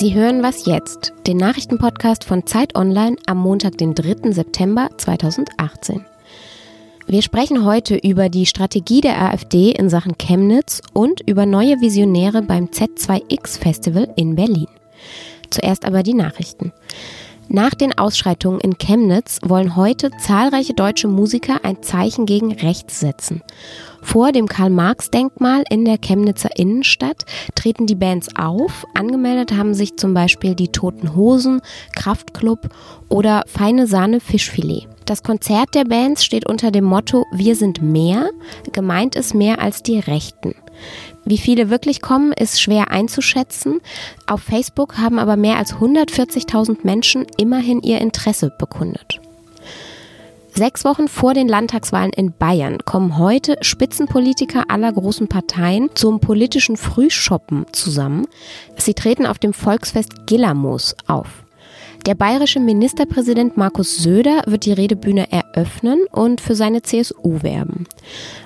Sie hören was jetzt, den Nachrichtenpodcast von Zeit Online am Montag, den 3. September 2018. Wir sprechen heute über die Strategie der AfD in Sachen Chemnitz und über neue Visionäre beim Z2X Festival in Berlin. Zuerst aber die Nachrichten. Nach den Ausschreitungen in Chemnitz wollen heute zahlreiche deutsche Musiker ein Zeichen gegen rechts setzen. Vor dem Karl-Marx-Denkmal in der Chemnitzer Innenstadt treten die Bands auf. Angemeldet haben sich zum Beispiel die Toten Hosen, Kraftklub oder Feine Sahne Fischfilet. Das Konzert der Bands steht unter dem Motto Wir sind mehr. Gemeint ist mehr als die Rechten. Wie viele wirklich kommen, ist schwer einzuschätzen. Auf Facebook haben aber mehr als 140.000 Menschen immerhin ihr Interesse bekundet. Sechs Wochen vor den Landtagswahlen in Bayern kommen heute Spitzenpolitiker aller großen Parteien zum politischen Frühshoppen zusammen. Sie treten auf dem Volksfest Gillamos auf. Der bayerische Ministerpräsident Markus Söder wird die Redebühne eröffnen und für seine CSU werben.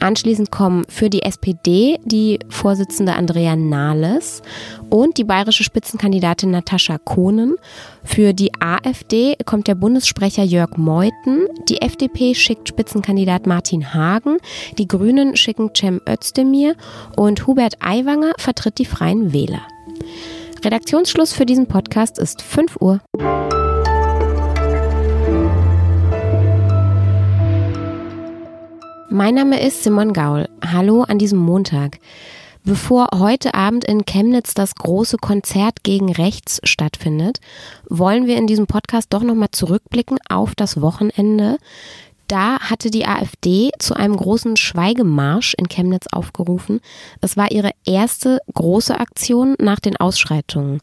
Anschließend kommen für die SPD die Vorsitzende Andrea Nahles und die bayerische Spitzenkandidatin Natascha Kohnen. Für die AfD kommt der Bundessprecher Jörg Meuthen. Die FDP schickt Spitzenkandidat Martin Hagen. Die Grünen schicken Cem Özdemir und Hubert Aiwanger vertritt die Freien Wähler. Redaktionsschluss für diesen Podcast ist 5 Uhr. Mein Name ist Simon Gaul. Hallo an diesem Montag. Bevor heute Abend in Chemnitz das große Konzert gegen rechts stattfindet, wollen wir in diesem Podcast doch nochmal zurückblicken auf das Wochenende. Da hatte die AfD zu einem großen Schweigemarsch in Chemnitz aufgerufen. Es war ihre erste große Aktion nach den Ausschreitungen.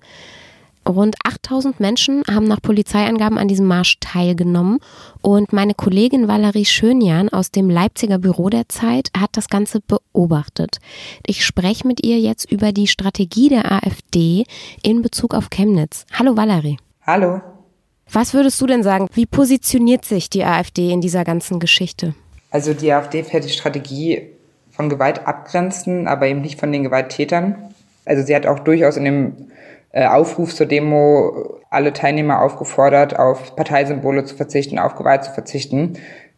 Rund 8000 Menschen haben nach Polizeiangaben an diesem Marsch teilgenommen und meine Kollegin Valerie Schönjan aus dem Leipziger Büro der Zeit hat das Ganze beobachtet. Ich spreche mit ihr jetzt über die Strategie der AfD in Bezug auf Chemnitz. Hallo Valerie. Hallo. Was würdest du denn sagen? Wie positioniert sich die AfD in dieser ganzen Geschichte? Also die AfD fährt die Strategie von Gewalt abgrenzen, aber eben nicht von den Gewalttätern. Also sie hat auch durchaus in dem äh, Aufruf zur Demo alle Teilnehmer aufgefordert, auf Parteisymbole zu verzichten, auf Gewalt zu verzichten.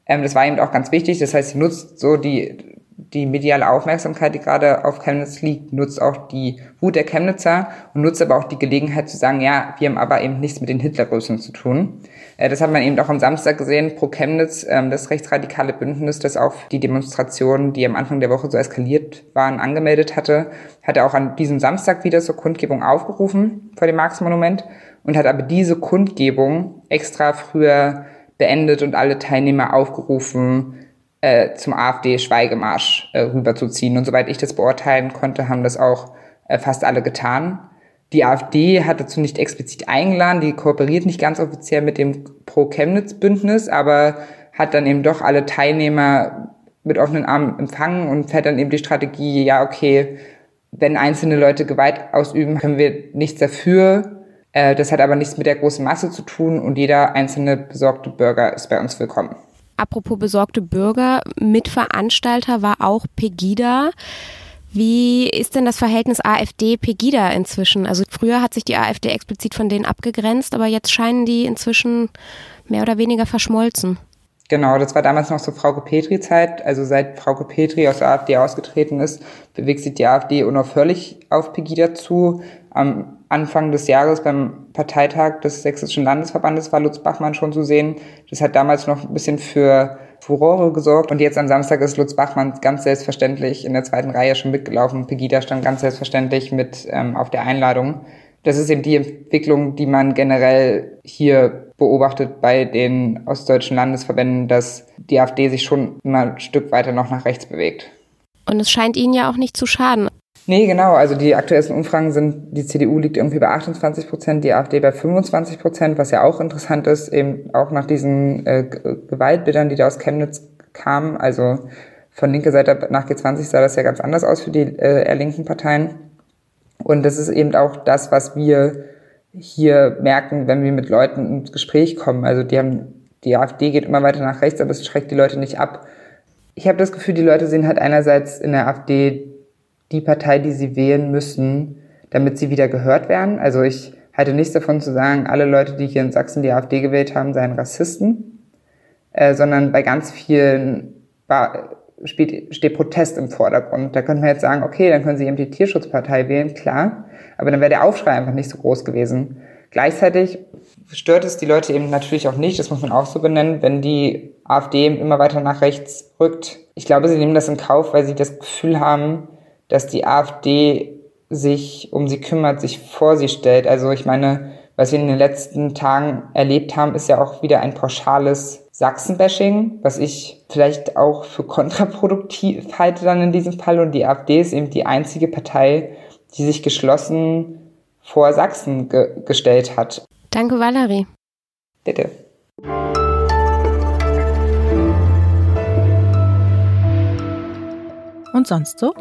Ähm, das war eben auch ganz wichtig. Das heißt, sie nutzt so die die mediale Aufmerksamkeit, die gerade auf Chemnitz liegt, nutzt auch die Wut der Chemnitzer und nutzt aber auch die Gelegenheit zu sagen, ja, wir haben aber eben nichts mit den Hitlergrößen zu tun. Äh, das hat man eben auch am Samstag gesehen, pro Chemnitz, ähm, das rechtsradikale Bündnis, das auch die Demonstrationen, die am Anfang der Woche so eskaliert waren, angemeldet hatte, hat er auch an diesem Samstag wieder zur Kundgebung aufgerufen vor dem Marx-Monument und hat aber diese Kundgebung extra früher beendet und alle Teilnehmer aufgerufen, äh, zum AfD-Schweigemarsch äh, rüberzuziehen. Und soweit ich das beurteilen konnte, haben das auch äh, fast alle getan. Die AfD hat dazu nicht explizit eingeladen, die kooperiert nicht ganz offiziell mit dem Pro-Chemnitz-Bündnis, aber hat dann eben doch alle Teilnehmer mit offenen Armen empfangen und fährt dann eben die Strategie, ja, okay, wenn einzelne Leute Gewalt ausüben, können wir nichts dafür. Äh, das hat aber nichts mit der großen Masse zu tun und jeder einzelne besorgte Bürger ist bei uns willkommen. Apropos besorgte Bürger, Mitveranstalter war auch Pegida. Wie ist denn das Verhältnis AfD-Pegida inzwischen? Also früher hat sich die AfD explizit von denen abgegrenzt, aber jetzt scheinen die inzwischen mehr oder weniger verschmolzen. Genau, das war damals noch so Frauke Petri-Zeit. Also seit Frauke Petri aus der AfD ausgetreten ist, bewegt sich die AfD unaufhörlich auf Pegida zu. Am Anfang des Jahres beim Parteitag des Sächsischen Landesverbandes war Lutz Bachmann schon zu sehen. Das hat damals noch ein bisschen für Furore gesorgt. Und jetzt am Samstag ist Lutz Bachmann ganz selbstverständlich in der zweiten Reihe schon mitgelaufen. Pegida stand ganz selbstverständlich mit ähm, auf der Einladung. Das ist eben die Entwicklung, die man generell hier beobachtet bei den ostdeutschen Landesverbänden, dass die AfD sich schon immer ein Stück weiter noch nach rechts bewegt. Und es scheint ihnen ja auch nicht zu schaden. Nee, genau. Also die aktuellsten Umfragen sind, die CDU liegt irgendwie bei 28 Prozent, die AfD bei 25 Prozent, was ja auch interessant ist, eben auch nach diesen äh, Gewaltbildern, die da aus Chemnitz kamen. Also von linker Seite nach G20 sah das ja ganz anders aus für die äh, eher linken Parteien. Und das ist eben auch das, was wir hier merken, wenn wir mit Leuten ins Gespräch kommen. Also die haben, die AfD geht immer weiter nach rechts, aber es schreckt die Leute nicht ab. Ich habe das Gefühl, die Leute sehen halt einerseits in der AfD die Partei, die sie wählen müssen, damit sie wieder gehört werden. Also ich halte nichts davon zu sagen, alle Leute, die hier in Sachsen die AfD gewählt haben, seien Rassisten, äh, sondern bei ganz vielen steht, steht Protest im Vordergrund. Da könnte man jetzt sagen, okay, dann können Sie eben die Tierschutzpartei wählen, klar, aber dann wäre der Aufschrei einfach nicht so groß gewesen. Gleichzeitig stört es die Leute eben natürlich auch nicht, das muss man auch so benennen, wenn die AfD immer weiter nach rechts rückt. Ich glaube, sie nehmen das in Kauf, weil sie das Gefühl haben, dass die AfD sich um sie kümmert, sich vor sie stellt. Also ich meine, was wir in den letzten Tagen erlebt haben, ist ja auch wieder ein pauschales Sachsenbashing, was ich vielleicht auch für kontraproduktiv halte dann in diesem Fall. Und die AfD ist eben die einzige Partei, die sich geschlossen vor Sachsen ge gestellt hat. Danke, Valerie. Bitte. Und sonst so?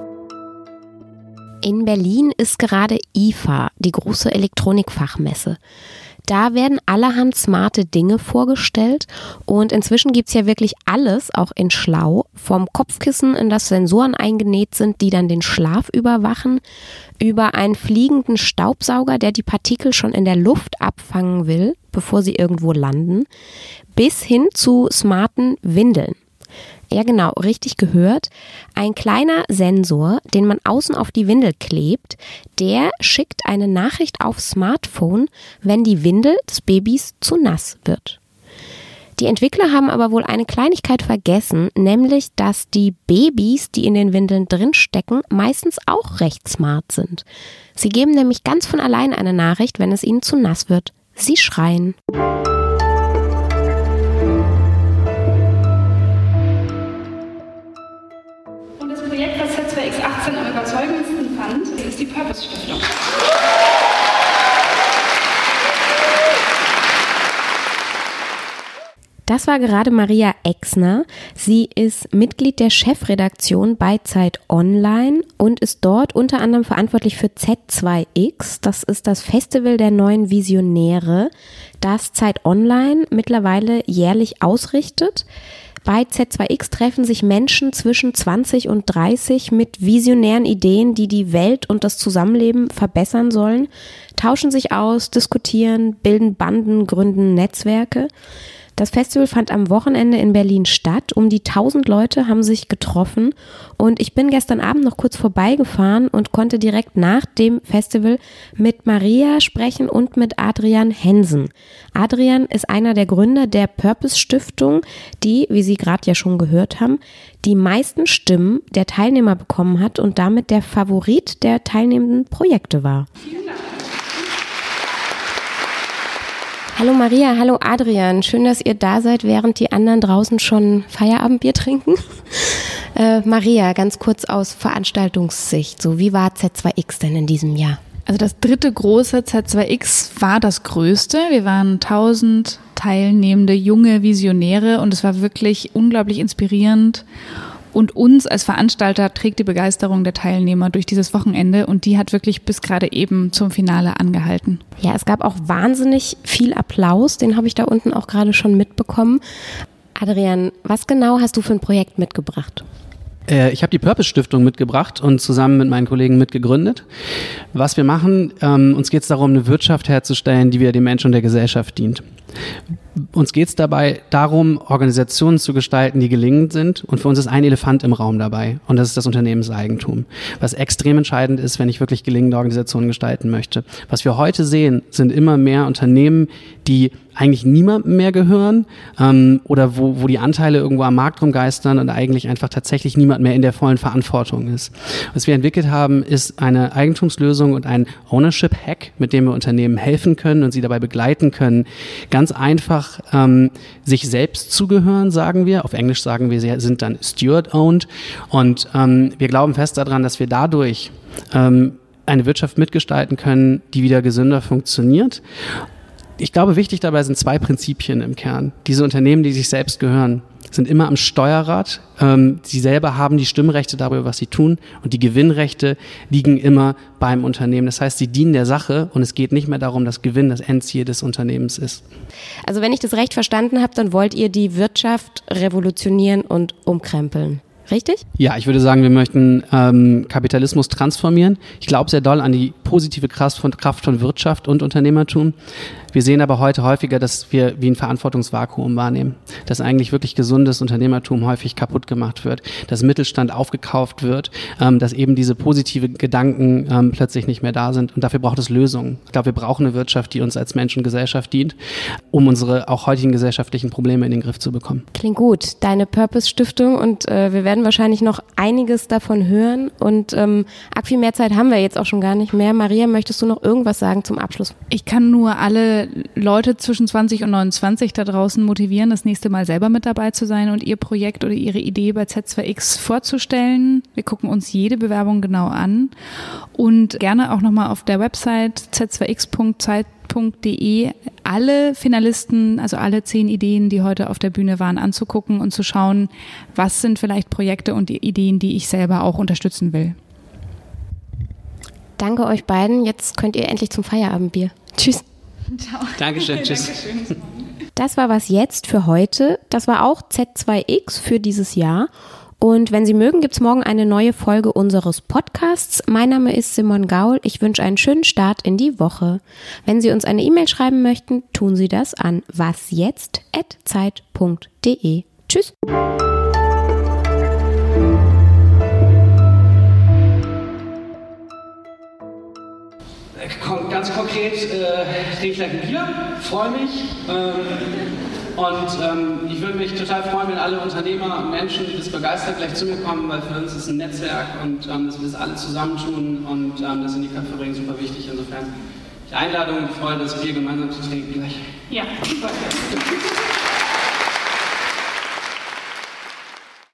In Berlin ist gerade IFA, die große Elektronikfachmesse. Da werden allerhand smarte Dinge vorgestellt und inzwischen gibt's ja wirklich alles, auch in Schlau, vom Kopfkissen, in das Sensoren eingenäht sind, die dann den Schlaf überwachen, über einen fliegenden Staubsauger, der die Partikel schon in der Luft abfangen will, bevor sie irgendwo landen, bis hin zu smarten Windeln. Ja, genau, richtig gehört. Ein kleiner Sensor, den man außen auf die Windel klebt, der schickt eine Nachricht aufs Smartphone, wenn die Windel des Babys zu nass wird. Die Entwickler haben aber wohl eine Kleinigkeit vergessen, nämlich dass die Babys, die in den Windeln drinstecken, meistens auch recht smart sind. Sie geben nämlich ganz von allein eine Nachricht, wenn es ihnen zu nass wird. Sie schreien. Ist die Purpose Stiftung. Das war gerade Maria Exner. Sie ist Mitglied der Chefredaktion bei Zeit Online und ist dort unter anderem verantwortlich für Z2X. Das ist das Festival der neuen Visionäre, das Zeit Online mittlerweile jährlich ausrichtet. Bei Z2X treffen sich Menschen zwischen 20 und 30 mit visionären Ideen, die die Welt und das Zusammenleben verbessern sollen, tauschen sich aus, diskutieren, bilden Banden, gründen Netzwerke. Das Festival fand am Wochenende in Berlin statt. Um die 1000 Leute haben sich getroffen und ich bin gestern Abend noch kurz vorbeigefahren und konnte direkt nach dem Festival mit Maria sprechen und mit Adrian Hensen. Adrian ist einer der Gründer der Purpose Stiftung, die, wie Sie gerade ja schon gehört haben, die meisten Stimmen der Teilnehmer bekommen hat und damit der Favorit der teilnehmenden Projekte war. Vielen Dank. Hallo Maria, hallo Adrian. Schön, dass ihr da seid, während die anderen draußen schon Feierabendbier trinken. Äh, Maria, ganz kurz aus Veranstaltungssicht. So, wie war Z2X denn in diesem Jahr? Also das dritte große Z2X war das größte. Wir waren 1000 teilnehmende junge Visionäre und es war wirklich unglaublich inspirierend und uns als Veranstalter trägt die Begeisterung der Teilnehmer durch dieses Wochenende und die hat wirklich bis gerade eben zum Finale angehalten. Ja, es gab auch wahnsinnig viel Applaus, den habe ich da unten auch gerade schon mitbekommen. Adrian, was genau hast du für ein Projekt mitgebracht? Äh, ich habe die Purpose Stiftung mitgebracht und zusammen mit meinen Kollegen mitgegründet. Was wir machen, ähm, uns geht es darum, eine Wirtschaft herzustellen, die wieder dem Menschen und der Gesellschaft dient. Uns geht es dabei darum, Organisationen zu gestalten, die gelingend sind. Und für uns ist ein Elefant im Raum dabei. Und das ist das Unternehmenseigentum. Was extrem entscheidend ist, wenn ich wirklich gelingende Organisationen gestalten möchte. Was wir heute sehen, sind immer mehr Unternehmen, die eigentlich niemandem mehr gehören ähm, oder wo, wo die Anteile irgendwo am Markt rumgeistern und eigentlich einfach tatsächlich niemand mehr in der vollen Verantwortung ist. Was wir entwickelt haben, ist eine Eigentumslösung und ein Ownership-Hack, mit dem wir Unternehmen helfen können und sie dabei begleiten können, ganz einfach ähm, sich selbst zugehören, sagen wir. Auf Englisch sagen wir, sie sind dann steward-owned. Und ähm, wir glauben fest daran, dass wir dadurch ähm, eine Wirtschaft mitgestalten können, die wieder gesünder funktioniert ich glaube, wichtig dabei sind zwei Prinzipien im Kern. Diese Unternehmen, die sich selbst gehören, sind immer am Steuerrad. Ähm, sie selber haben die Stimmrechte darüber, was sie tun. Und die Gewinnrechte liegen immer beim Unternehmen. Das heißt, sie dienen der Sache und es geht nicht mehr darum, dass Gewinn das Endziel des Unternehmens ist. Also wenn ich das recht verstanden habe, dann wollt ihr die Wirtschaft revolutionieren und umkrempeln. Richtig? Ja, ich würde sagen, wir möchten ähm, Kapitalismus transformieren. Ich glaube sehr doll an die positive Kraft von, Kraft von Wirtschaft und Unternehmertum. Wir sehen aber heute häufiger, dass wir wie ein Verantwortungsvakuum wahrnehmen, dass eigentlich wirklich gesundes Unternehmertum häufig kaputt gemacht wird, dass Mittelstand aufgekauft wird, ähm, dass eben diese positive Gedanken ähm, plötzlich nicht mehr da sind. Und dafür braucht es Lösungen. Ich glaube, wir brauchen eine Wirtschaft, die uns als Mensch und Gesellschaft dient, um unsere auch heutigen gesellschaftlichen Probleme in den Griff zu bekommen. Klingt gut. Deine Purpose-Stiftung und äh, wir werden wahrscheinlich noch einiges davon hören. Und ähm, arg viel mehr Zeit haben wir jetzt auch schon gar nicht mehr. Maria, möchtest du noch irgendwas sagen zum Abschluss? Ich kann nur alle Leute zwischen 20 und 29 da draußen motivieren, das nächste Mal selber mit dabei zu sein und ihr Projekt oder ihre Idee bei Z2X vorzustellen. Wir gucken uns jede Bewerbung genau an und gerne auch nochmal auf der Website z2x.zeit.de alle Finalisten, also alle zehn Ideen, die heute auf der Bühne waren, anzugucken und zu schauen, was sind vielleicht Projekte und Ideen, die ich selber auch unterstützen will. Danke euch beiden. Jetzt könnt ihr endlich zum Feierabendbier. Tschüss. Ciao. Dankeschön, tschüss. Das war was jetzt für heute. Das war auch Z2X für dieses Jahr. Und wenn Sie mögen, gibt es morgen eine neue Folge unseres Podcasts. Mein Name ist Simon Gaul. Ich wünsche einen schönen Start in die Woche. Wenn Sie uns eine E-Mail schreiben möchten, tun Sie das an wasjetzt.zeit.de. Tschüss. Ganz konkret äh, trinke ich gleich ein Bier, freue mich. Ähm, und ähm, ich würde mich total freuen, wenn alle Unternehmer und Menschen, die das begeistert, gleich zu mir kommen, weil für uns ist ein Netzwerk und ähm, dass wir das alle zusammentun und ähm, das sind die Kaffeeringen super wichtig. Insofern die Einladung und die Freude, das Bier gemeinsam zu trinken gleich. Ja, super.